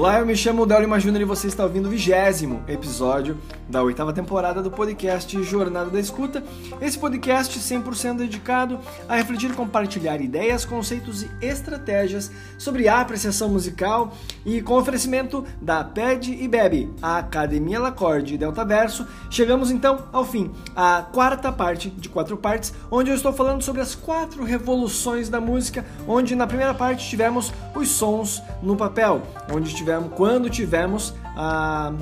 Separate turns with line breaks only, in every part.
Olá, eu me chamo Delio Júnior e você está ouvindo o vigésimo episódio da oitava temporada do podcast Jornada da Escuta. Esse podcast 100% dedicado a refletir e compartilhar ideias, conceitos e estratégias sobre a apreciação musical e com oferecimento da PED e Bebe, a Academia Lacorde e Delta Verso. Chegamos então ao fim, a quarta parte de quatro partes, onde eu estou falando sobre as quatro revoluções da música, onde na primeira parte tivemos os sons no papel, onde tivemos, quando tivemos a,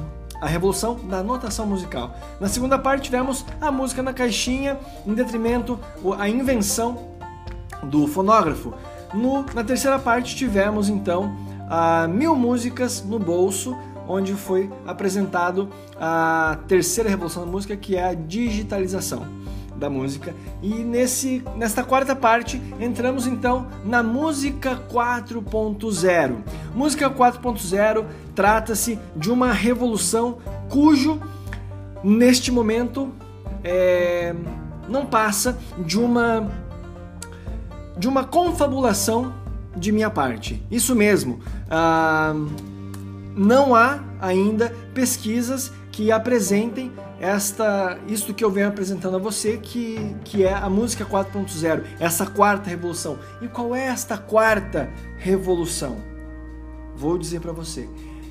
a revolução da notação musical. Na segunda parte tivemos a música na caixinha, em detrimento a invenção do fonógrafo. No, na terceira parte tivemos então a mil músicas no bolso, onde foi apresentado a terceira revolução da música, que é a digitalização da música. E nesse, nesta quarta parte entramos então na música 4.0. Música 4.0 trata-se de uma revolução cujo neste momento é, não passa de uma de uma confabulação de minha parte. Isso mesmo. Ah, não há ainda pesquisas que apresentem esta isto que eu venho apresentando a você que, que é a música 4.0, essa quarta revolução. E qual é esta quarta revolução? Vou dizer para você.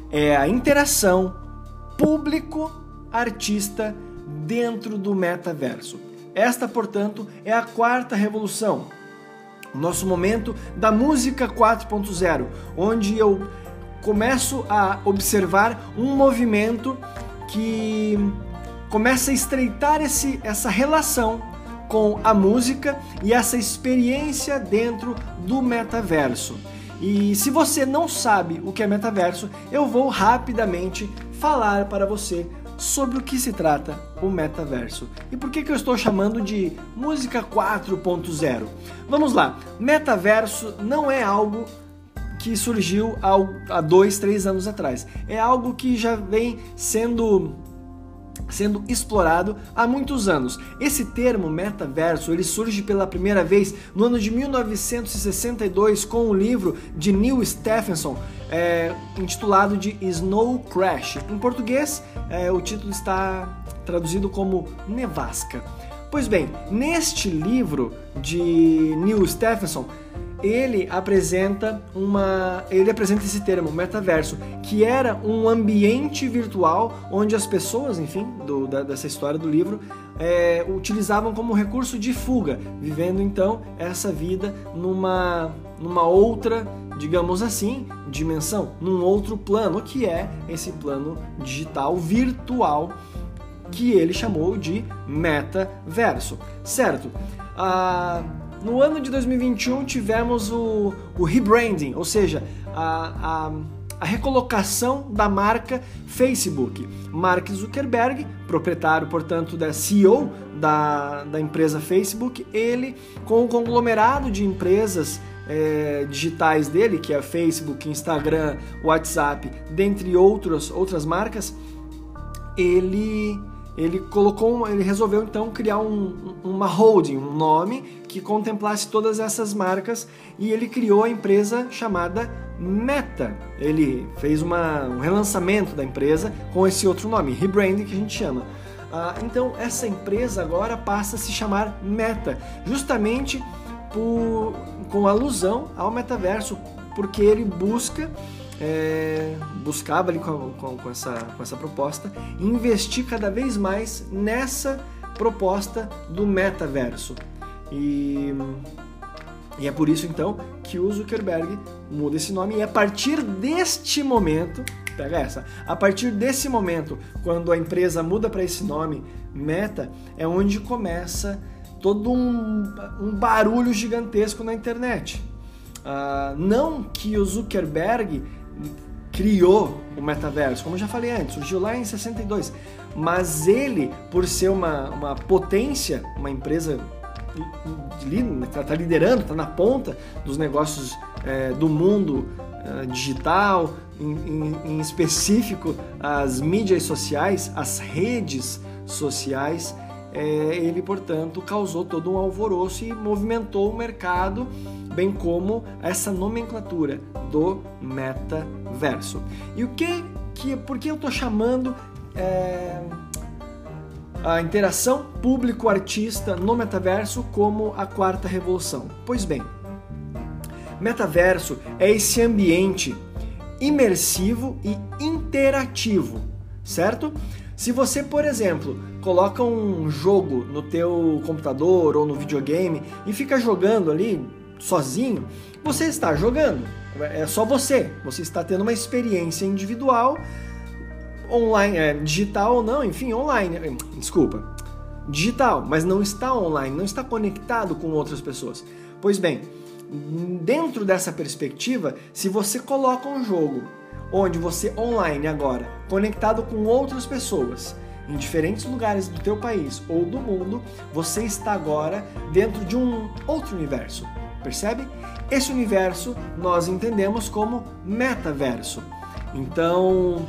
É a interação público artista dentro do metaverso. Esta, portanto, é a quarta revolução. Nosso momento da música 4.0, onde eu começo a observar um movimento que começa a estreitar esse, essa relação com a música e essa experiência dentro do metaverso. E se você não sabe o que é metaverso, eu vou rapidamente falar para você sobre o que se trata o metaverso e por que, que eu estou chamando de música 4.0. Vamos lá, metaverso não é algo que surgiu há dois, três anos atrás. É algo que já vem sendo sendo explorado há muitos anos. Esse termo metaverso ele surge pela primeira vez no ano de 1962 com o livro de Neil Stephenson é, intitulado de Snow Crash. Em português, é, o título está traduzido como Nevasca. Pois bem, neste livro de Neil Stephenson ele apresenta uma ele apresenta esse termo metaverso que era um ambiente virtual onde as pessoas enfim do, da, dessa história do livro é, utilizavam como recurso de fuga vivendo então essa vida numa numa outra digamos assim dimensão num outro plano que é esse plano digital virtual que ele chamou de metaverso. Certo? Ah, no ano de 2021 tivemos o, o rebranding, ou seja, a, a, a recolocação da marca Facebook. Mark Zuckerberg, proprietário, portanto, da CEO da, da empresa Facebook, ele, com o conglomerado de empresas é, digitais dele, que é Facebook, Instagram, WhatsApp, dentre outros, outras marcas, ele ele colocou, ele resolveu então criar um, uma holding, um nome que contemplasse todas essas marcas e ele criou a empresa chamada Meta. Ele fez uma, um relançamento da empresa com esse outro nome, rebranding que a gente chama. Ah, então essa empresa agora passa a se chamar Meta, justamente por, com alusão ao metaverso, porque ele busca é, buscava ali com, com, com, essa, com essa proposta investir cada vez mais nessa proposta do metaverso. E, e é por isso então que o Zuckerberg muda esse nome e a partir deste momento, pega essa, a partir desse momento, quando a empresa muda para esse nome Meta, é onde começa todo um, um barulho gigantesco na internet. Uh, não que o Zuckerberg criou o metaverso, como eu já falei antes, surgiu lá em 62. Mas ele, por ser uma, uma potência, uma empresa está tá liderando, está na ponta dos negócios é, do mundo é, digital, em, em, em, específico as mídias sociais, as redes sociais, é, ele, portanto, causou todo um alvoroço e movimentou o mercado, bem como essa nomenclatura do metaverso. E o que, que por que eu estou chamando é, a interação público-artista no metaverso como a quarta revolução? Pois bem, metaverso é esse ambiente imersivo e interativo, certo? Se você, por exemplo, coloca um jogo no teu computador ou no videogame e fica jogando ali sozinho, você está jogando. É só você. Você está tendo uma experiência individual, online, é, digital ou não, enfim, online. Desculpa, digital, mas não está online, não está conectado com outras pessoas. Pois bem, dentro dessa perspectiva, se você coloca um jogo onde você online agora, conectado com outras pessoas, em diferentes lugares do teu país ou do mundo, você está agora dentro de um outro universo. Percebe? Esse universo nós entendemos como metaverso. Então,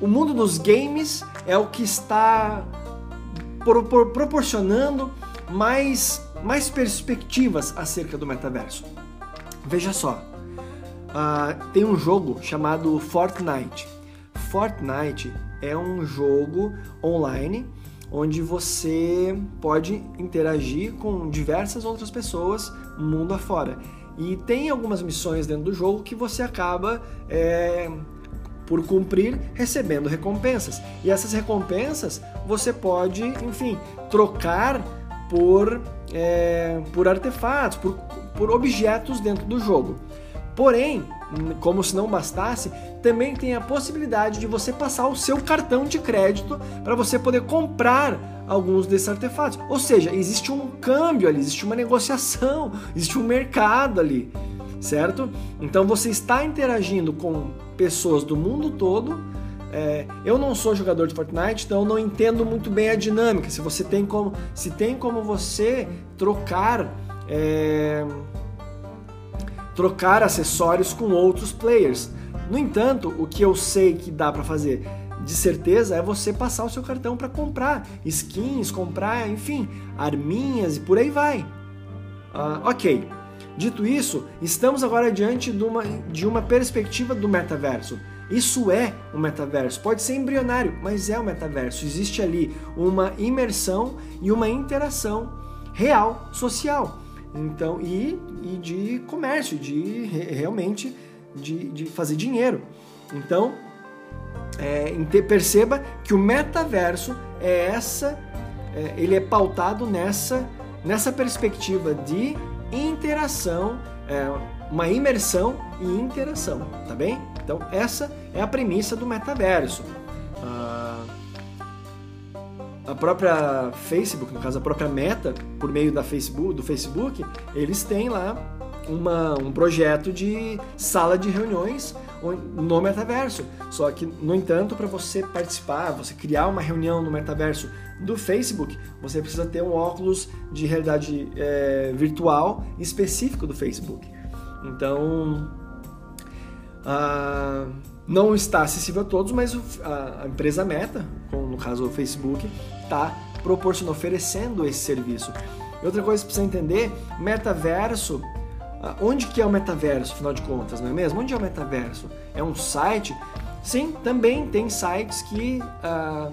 o mundo dos games é o que está proporcionando mais, mais perspectivas acerca do metaverso. Veja só, uh, tem um jogo chamado Fortnite. Fortnite é um jogo online onde você pode interagir com diversas outras pessoas mundo afora. E tem algumas missões dentro do jogo que você acaba é, por cumprir recebendo recompensas. E essas recompensas você pode, enfim, trocar por, é, por artefatos, por, por objetos dentro do jogo. Porém, como se não bastasse, também tem a possibilidade de você passar o seu cartão de crédito para você poder comprar alguns desses artefatos. Ou seja, existe um câmbio ali, existe uma negociação, existe um mercado ali, certo? Então você está interagindo com pessoas do mundo todo. É, eu não sou jogador de Fortnite, então não entendo muito bem a dinâmica. Se você tem como, se tem como você trocar é, trocar acessórios com outros players. No entanto, o que eu sei que dá para fazer de certeza é você passar o seu cartão para comprar skins, comprar, enfim, arminhas e por aí vai. Uh, ok. Dito isso, estamos agora diante de uma, de uma perspectiva do metaverso. Isso é o metaverso. Pode ser embrionário, mas é o metaverso. Existe ali uma imersão e uma interação real, social. Então, e, e de comércio, de realmente de, de fazer dinheiro. Então, é, perceba que o metaverso é essa, é, ele é pautado nessa, nessa perspectiva de interação, é, uma imersão e interação, tá bem? Então essa é a premissa do metaverso a própria Facebook, no caso a própria Meta, por meio da Facebook, do Facebook, eles têm lá uma, um projeto de sala de reuniões no metaverso. Só que, no entanto, para você participar, você criar uma reunião no metaverso do Facebook, você precisa ter um óculos de realidade é, virtual específico do Facebook. Então, uh, não está acessível a todos, mas a, empresa Meta, no caso o Facebook, está proporcionando, oferecendo esse serviço. E outra coisa que precisa entender, metaverso, ah, onde que é o metaverso, afinal de contas, não é mesmo? Onde é o metaverso? É um site? Sim, também tem sites que ah,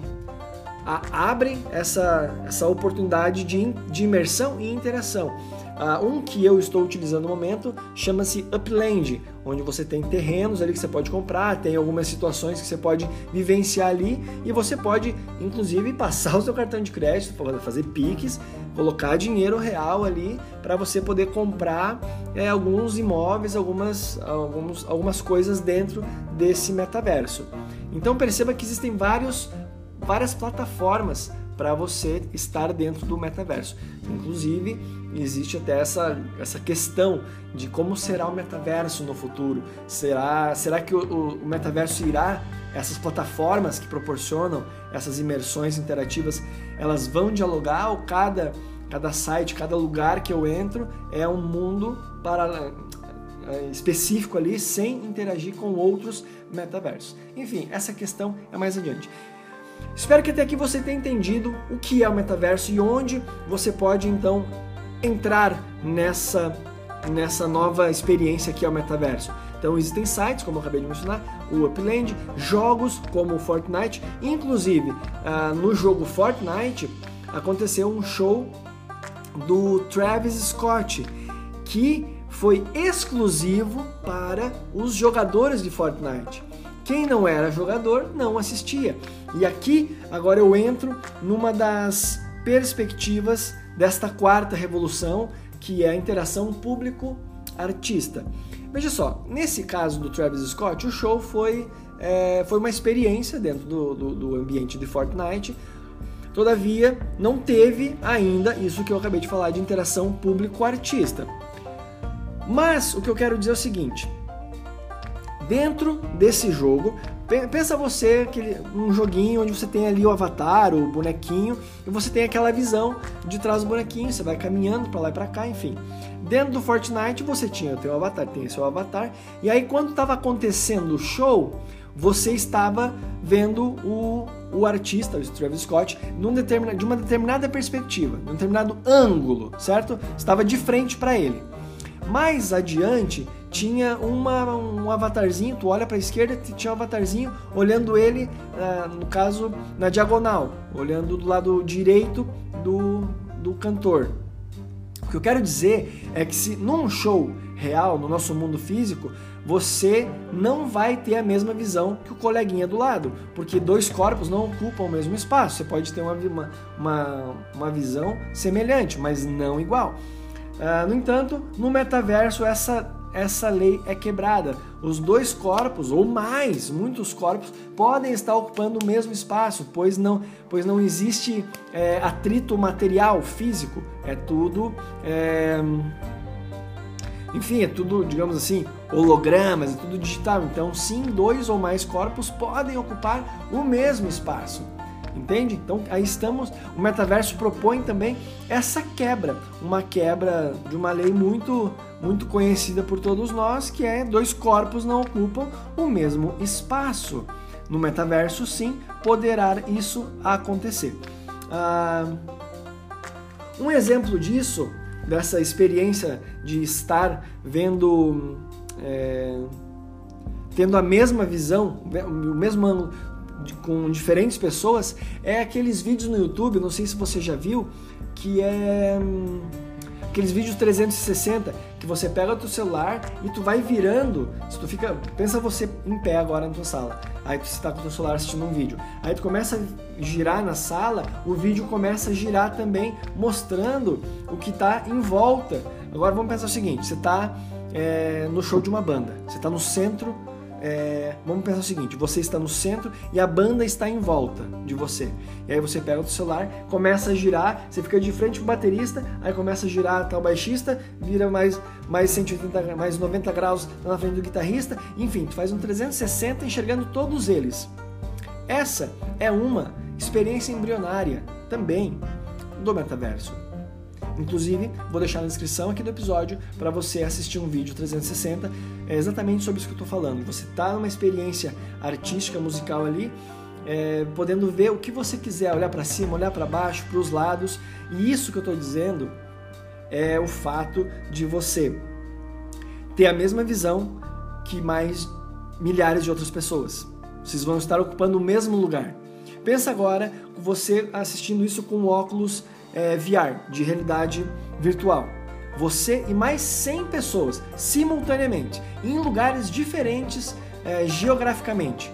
abrem essa, essa oportunidade de, de imersão e interação. Uh, um que eu estou utilizando no momento chama-se Upland, onde você tem terrenos ali que você pode comprar, tem algumas situações que você pode vivenciar ali e você pode, inclusive, passar o seu cartão de crédito, fazer piques, colocar dinheiro real ali para você poder comprar é, alguns imóveis, algumas, alguns, algumas coisas dentro desse metaverso. Então perceba que existem vários, várias plataformas para você estar dentro do metaverso. Inclusive, existe até essa, essa questão de como será o metaverso no futuro. Será, será que o, o metaverso irá, essas plataformas que proporcionam essas imersões interativas, elas vão dialogar ou cada, cada site, cada lugar que eu entro é um mundo para é, específico ali sem interagir com outros metaversos. Enfim, essa questão é mais adiante. Espero que até aqui você tenha entendido o que é o metaverso e onde você pode então entrar nessa nessa nova experiência que é o metaverso. Então existem sites, como eu acabei de mencionar, o Upland, jogos como o Fortnite, inclusive uh, no jogo Fortnite aconteceu um show do Travis Scott que foi exclusivo para os jogadores de Fortnite. Quem não era jogador não assistia. E aqui agora eu entro numa das perspectivas desta quarta revolução, que é a interação público-artista. Veja só, nesse caso do Travis Scott, o show foi, é, foi uma experiência dentro do, do, do ambiente de Fortnite. Todavia, não teve ainda isso que eu acabei de falar de interação público-artista. Mas o que eu quero dizer é o seguinte: dentro desse jogo, pensa você que um joguinho onde você tem ali o avatar, o bonequinho, e você tem aquela visão de trás do bonequinho, você vai caminhando para lá e para cá, enfim. Dentro do Fortnite você tinha o avatar, tem seu avatar, e aí quando estava acontecendo o show, você estava vendo o, o artista, o Travis Scott, num de uma determinada perspectiva, de um determinado ângulo, certo? Estava de frente para ele. Mais adiante tinha uma, um avatarzinho, tu olha para a esquerda, tinha um avatarzinho olhando ele, uh, no caso, na diagonal, olhando do lado direito do, do cantor. O que eu quero dizer é que se num show real, no nosso mundo físico, você não vai ter a mesma visão que o coleguinha do lado, porque dois corpos não ocupam o mesmo espaço. Você pode ter uma, uma, uma visão semelhante, mas não igual. Uh, no entanto, no metaverso essa essa lei é quebrada. Os dois corpos, ou mais, muitos corpos, podem estar ocupando o mesmo espaço, pois não, pois não existe é, atrito material, físico. É tudo. É, enfim, é tudo, digamos assim, hologramas, é tudo digital. Então, sim, dois ou mais corpos podem ocupar o mesmo espaço. Entende? Então aí estamos. O metaverso propõe também essa quebra, uma quebra de uma lei muito muito conhecida por todos nós, que é dois corpos não ocupam o mesmo espaço. No metaverso, sim, poderá isso acontecer. Ah, um exemplo disso, dessa experiência de estar vendo, é, tendo a mesma visão, o mesmo ângulo, com diferentes pessoas é aqueles vídeos no YouTube, não sei se você já viu, que é hum, aqueles vídeos 360 que você pega o teu celular e tu vai virando, se tu fica, pensa você em pé agora na tua sala. Aí tu está com o teu celular assistindo um vídeo. Aí tu começa a girar na sala, o vídeo começa a girar também, mostrando o que está em volta. Agora vamos pensar o seguinte: você está é, no show de uma banda, você está no centro é, vamos pensar o seguinte: você está no centro e a banda está em volta de você. E aí você pega o celular, começa a girar, você fica de frente com o baterista, aí começa a girar tal baixista, vira mais, mais 180, mais 90 graus na frente do guitarrista, enfim, tu faz um 360 enxergando todos eles. Essa é uma experiência embrionária também do metaverso. Inclusive, vou deixar na descrição aqui do episódio para você assistir um vídeo 360 é exatamente sobre isso que eu estou falando. Você está numa experiência artística, musical ali, é, podendo ver o que você quiser, olhar para cima, olhar para baixo, para os lados. E isso que eu estou dizendo é o fato de você ter a mesma visão que mais milhares de outras pessoas. Vocês vão estar ocupando o mesmo lugar. Pensa agora você assistindo isso com óculos é, VR, de realidade virtual. Você e mais 100 pessoas simultaneamente, em lugares diferentes é, geograficamente.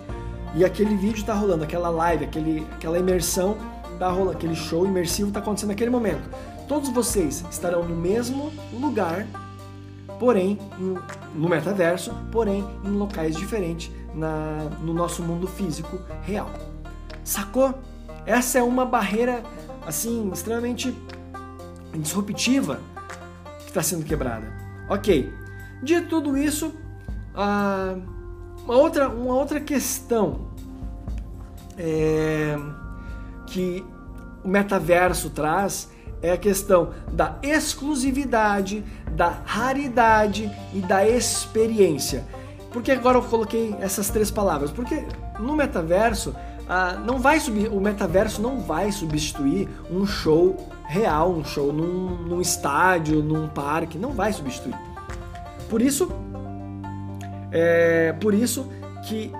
E aquele vídeo está rolando, aquela live, aquele, aquela imersão tá rolando, aquele show imersivo está acontecendo naquele momento. Todos vocês estarão no mesmo lugar, porém no metaverso, porém em locais diferentes na, no nosso mundo físico real. Sacou? Essa é uma barreira assim extremamente disruptiva que está sendo quebrada. Ok. De tudo isso, uma outra uma outra questão é, que o metaverso traz é a questão da exclusividade, da raridade e da experiência. Por que agora eu coloquei essas três palavras? Porque no metaverso ah, não vai o metaverso não vai substituir um show real, um show num, num estádio, num parque, não vai substituir. Por isso, é por isso que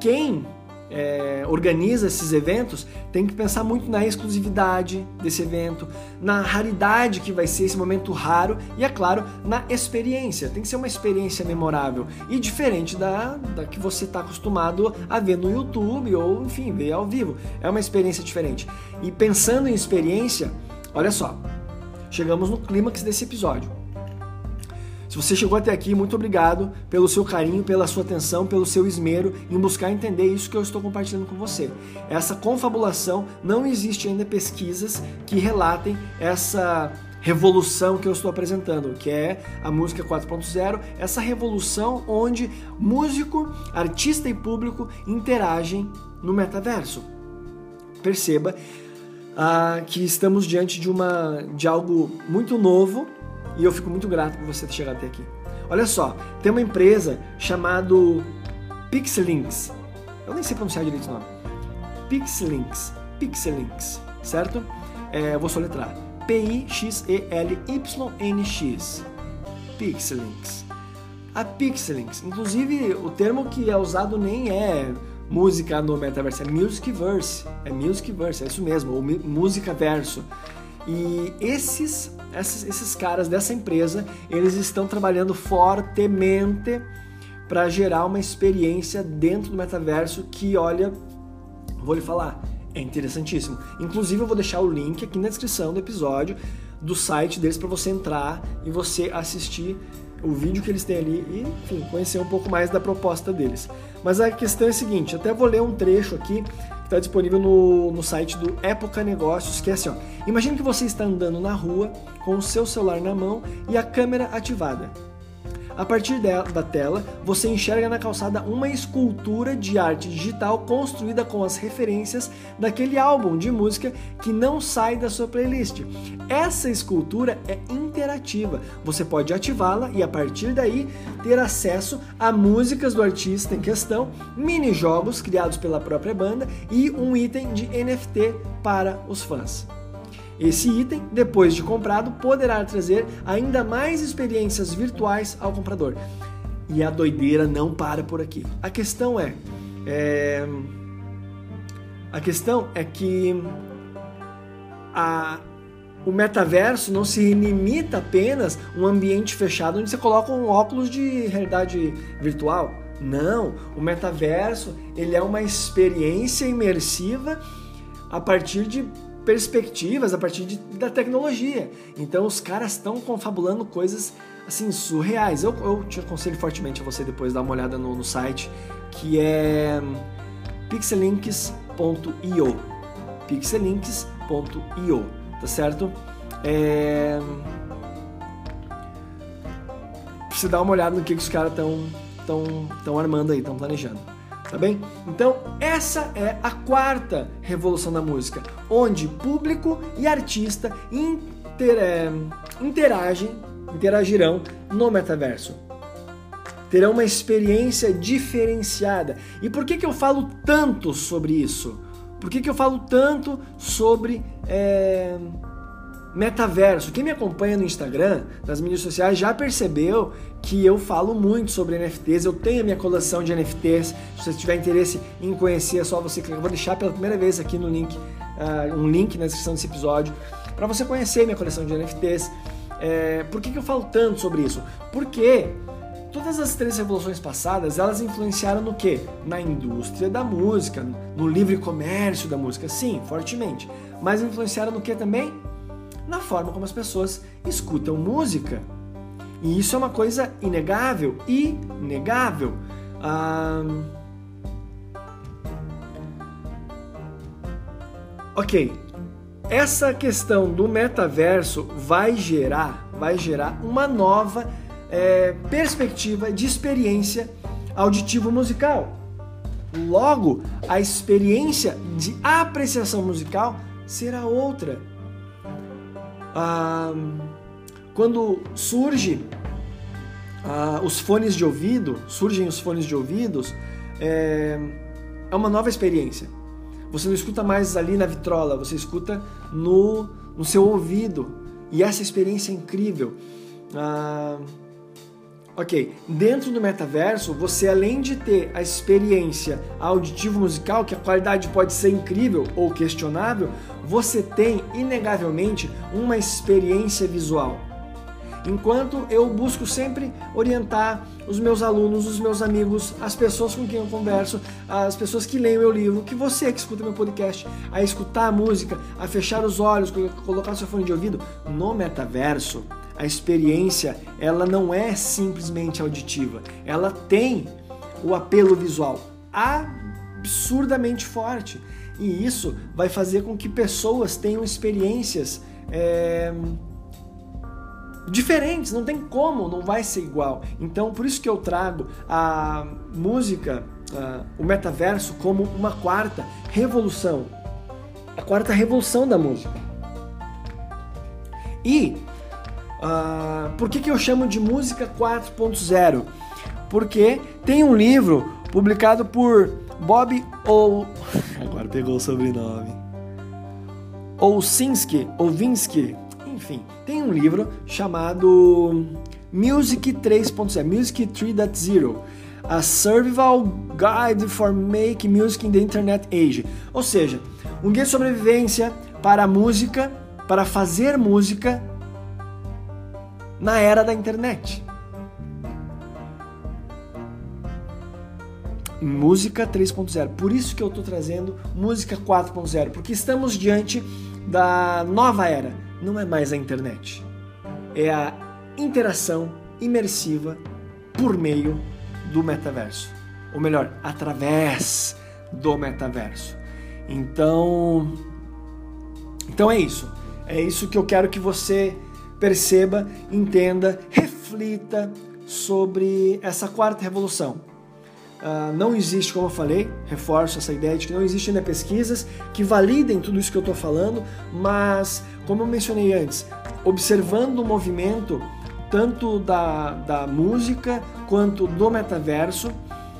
quem é, organiza esses eventos tem que pensar muito na exclusividade desse evento, na raridade que vai ser esse momento raro e, é claro, na experiência. Tem que ser uma experiência memorável e diferente da, da que você está acostumado a ver no YouTube ou, enfim, ver ao vivo. É uma experiência diferente. E pensando em experiência, olha só, chegamos no clímax desse episódio. Se você chegou até aqui, muito obrigado pelo seu carinho, pela sua atenção, pelo seu esmero em buscar entender isso que eu estou compartilhando com você. Essa confabulação, não existe ainda pesquisas que relatem essa revolução que eu estou apresentando, que é a música 4.0, essa revolução onde músico, artista e público interagem no metaverso. Perceba ah, que estamos diante de, uma, de algo muito novo e eu fico muito grato por você ter chegado até aqui. Olha só, tem uma empresa chamada Pixelinks. Eu nem sei pronunciar direito o nome. Pixelinks. Pixelinks, certo? É, vou soletrar. P-I-X-E-L-Y-N-X. Pixelinks. A Pixelinks, inclusive o termo que é usado nem é música no metaverso, é musicverse. É musicverse, é isso mesmo, ou música verso. E esses, esses, esses caras dessa empresa, eles estão trabalhando fortemente para gerar uma experiência dentro do metaverso que, olha, vou lhe falar, é interessantíssimo. Inclusive, eu vou deixar o link aqui na descrição do episódio do site deles para você entrar e você assistir o vídeo que eles têm ali e, enfim, conhecer um pouco mais da proposta deles. Mas a questão é a seguinte, até vou ler um trecho aqui está disponível no, no site do Época Negócios, que é assim, ó. Imagine que você está andando na rua com o seu celular na mão e a câmera ativada. A partir da tela, você enxerga na calçada uma escultura de arte digital construída com as referências daquele álbum de música que não sai da sua playlist. Essa escultura é interativa. Você pode ativá-la e a partir daí ter acesso a músicas do artista em questão, mini jogos criados pela própria banda e um item de NFT para os fãs. Esse item, depois de comprado, poderá trazer ainda mais experiências virtuais ao comprador. E a doideira não para por aqui. A questão é, é a questão é que a, o metaverso não se limita apenas a um ambiente fechado onde você coloca um óculos de realidade virtual. Não, o metaverso ele é uma experiência imersiva a partir de perspectivas a partir de, da tecnologia. Então os caras estão confabulando coisas assim surreais. Eu, eu te aconselho fortemente a você depois dar uma olhada no, no site que é pixelinks.io pixelinks.io, tá certo? É... Você dá uma olhada no que, que os caras estão tão, tão armando aí, estão planejando tá bem? Então, essa é a quarta revolução da música, onde público e artista inter, é, interagem, interagirão no metaverso. Terão uma experiência diferenciada. E por que, que eu falo tanto sobre isso? Por que, que eu falo tanto sobre é, metaverso. Quem me acompanha no Instagram, nas mídias sociais, já percebeu que eu falo muito sobre NFTs. Eu tenho a minha coleção de NFTs. Se você tiver interesse em conhecer, é só você clicar. Eu vou deixar pela primeira vez aqui no link, uh, um link na descrição desse episódio, para você conhecer minha coleção de NFTs. É, por que, que eu falo tanto sobre isso? Porque todas as três revoluções passadas, elas influenciaram no que? Na indústria da música, no livre comércio da música, sim, fortemente. Mas influenciaram no que também? Na forma como as pessoas escutam música. E isso é uma coisa inegável, inegável. Ah... Ok, essa questão do metaverso vai gerar, vai gerar uma nova é, perspectiva de experiência auditivo musical. Logo, a experiência de apreciação musical será outra ah, quando surge ah, os fones de ouvido, surgem os fones de ouvidos, é, é uma nova experiência. Você não escuta mais ali na vitrola, você escuta no, no seu ouvido. E essa experiência é incrível. Ah, ok, dentro do metaverso, você além de ter a experiência auditivo musical, que a qualidade pode ser incrível ou questionável, você tem inegavelmente uma experiência visual. Enquanto eu busco sempre orientar os meus alunos, os meus amigos, as pessoas com quem eu converso, as pessoas que leem meu livro, que você que escuta meu podcast, a escutar a música, a fechar os olhos, colocar seu fone de ouvido no metaverso, a experiência ela não é simplesmente auditiva, ela tem o apelo visual absurdamente forte e isso vai fazer com que pessoas tenham experiências é, diferentes, não tem como, não vai ser igual. Então, por isso que eu trago a música, o metaverso, como uma quarta revolução. A quarta revolução da música. E uh, por que, que eu chamo de música 4.0? Porque tem um livro publicado por Bob ou agora pegou o sobrenome Olsinski, Ovinsky, enfim, tem um livro chamado Music 3.0, Music 3.0, A Survival Guide for Make Music in the Internet Age. Ou seja, um guia de sobrevivência para a música, para fazer música na era da internet. Música 3.0. Por isso que eu estou trazendo música 4.0, porque estamos diante da nova era não é mais a internet. É a interação imersiva por meio do metaverso. Ou melhor, através do metaverso. Então, então é isso. É isso que eu quero que você perceba, entenda, reflita sobre essa quarta revolução. Uh, não existe, como eu falei, reforço essa ideia de que não existe ainda pesquisas que validem tudo isso que eu estou falando, mas, como eu mencionei antes, observando o movimento tanto da, da música quanto do metaverso,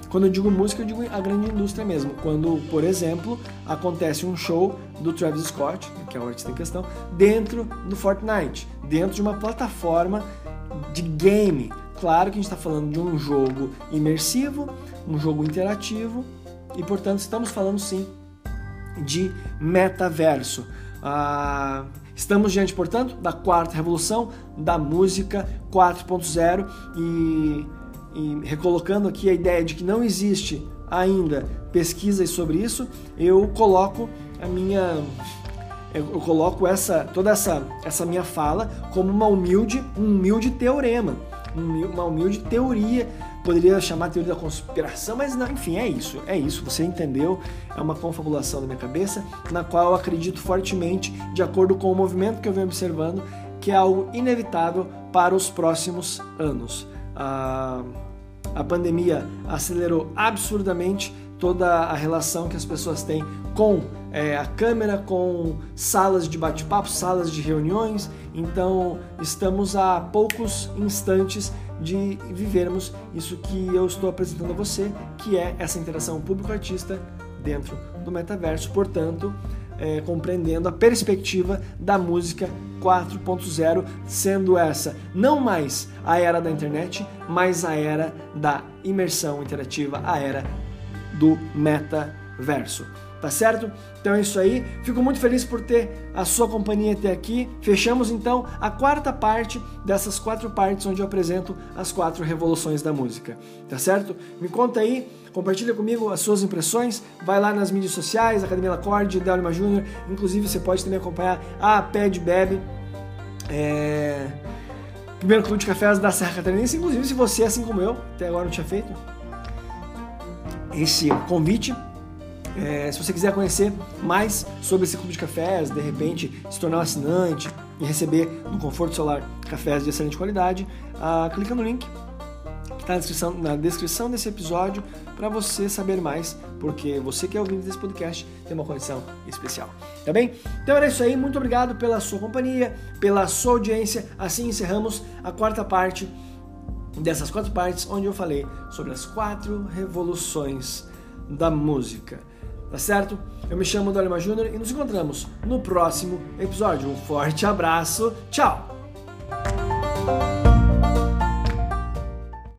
quando eu digo música, eu digo a grande indústria mesmo. Quando, por exemplo, acontece um show do Travis Scott, que é o artista em questão, dentro do Fortnite, dentro de uma plataforma de game. Claro que a gente está falando de um jogo imersivo, um jogo interativo e, portanto, estamos falando sim de metaverso. Ah, estamos diante, portanto, da quarta revolução da música 4.0 e, e recolocando aqui a ideia de que não existe ainda pesquisas sobre isso, eu coloco a minha eu coloco essa toda essa essa minha fala como uma humilde um humilde teorema, uma humilde teoria poderia chamar teoria da conspiração, mas não, enfim, é isso, é isso, você entendeu? É uma confabulação da minha cabeça, na qual eu acredito fortemente, de acordo com o movimento que eu venho observando, que é algo inevitável para os próximos anos. A, a pandemia acelerou absurdamente toda a relação que as pessoas têm com é, a câmera, com salas de bate-papo, salas de reuniões. Então, estamos a poucos instantes de vivermos isso que eu estou apresentando a você, que é essa interação público-artista dentro do metaverso, portanto, é, compreendendo a perspectiva da música 4.0, sendo essa não mais a era da internet, mas a era da imersão interativa, a era do metaverso tá certo? Então é isso aí. Fico muito feliz por ter a sua companhia até aqui. Fechamos então a quarta parte dessas quatro partes onde eu apresento as quatro revoluções da música, tá certo? Me conta aí, compartilha comigo as suas impressões. Vai lá nas mídias sociais, Academia Lacorde, Delma Júnior. Inclusive você pode também acompanhar a Ped Bebe. É... Primeiro clube de cafés da Serra Catarinense. Inclusive, se você, assim como eu, até agora não tinha feito esse convite, é, se você quiser conhecer mais sobre esse clube de cafés, de repente se tornar um assinante e receber no conforto solar cafés de excelente qualidade, ah, clica no link que está na descrição, na descrição desse episódio para você saber mais, porque você que é ouvinte desse podcast tem uma condição especial, tá bem? Então era isso aí, muito obrigado pela sua companhia, pela sua audiência. Assim encerramos a quarta parte dessas quatro partes onde eu falei sobre as quatro revoluções da música. Tá certo? Eu me chamo Dolima Júnior e nos encontramos no próximo episódio. Um forte abraço, tchau!